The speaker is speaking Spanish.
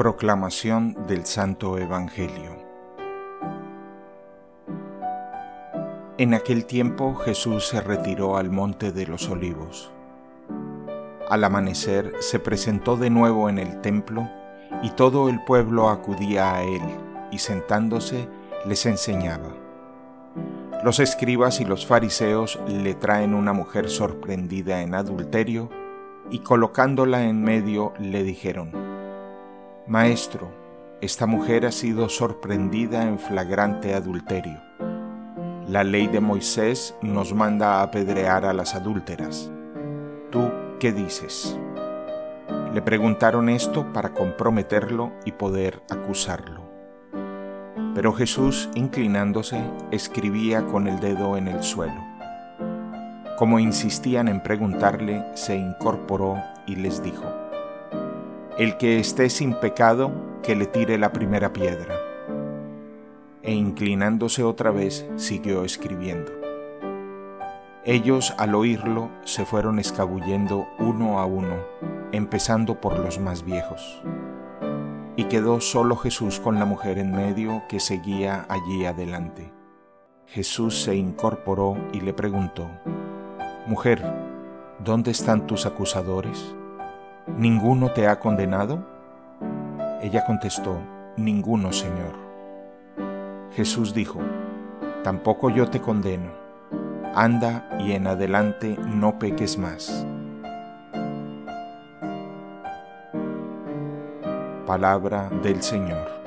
Proclamación del Santo Evangelio En aquel tiempo Jesús se retiró al monte de los olivos. Al amanecer se presentó de nuevo en el templo y todo el pueblo acudía a él y sentándose les enseñaba. Los escribas y los fariseos le traen una mujer sorprendida en adulterio y colocándola en medio le dijeron, Maestro, esta mujer ha sido sorprendida en flagrante adulterio. La ley de Moisés nos manda a apedrear a las adúlteras. ¿Tú qué dices? Le preguntaron esto para comprometerlo y poder acusarlo. Pero Jesús, inclinándose, escribía con el dedo en el suelo. Como insistían en preguntarle, se incorporó y les dijo, el que esté sin pecado, que le tire la primera piedra. E inclinándose otra vez, siguió escribiendo. Ellos al oírlo se fueron escabullendo uno a uno, empezando por los más viejos. Y quedó solo Jesús con la mujer en medio que seguía allí adelante. Jesús se incorporó y le preguntó, Mujer, ¿dónde están tus acusadores? ¿Ninguno te ha condenado? Ella contestó, Ninguno, Señor. Jesús dijo, Tampoco yo te condeno. Anda y en adelante no peques más. Palabra del Señor.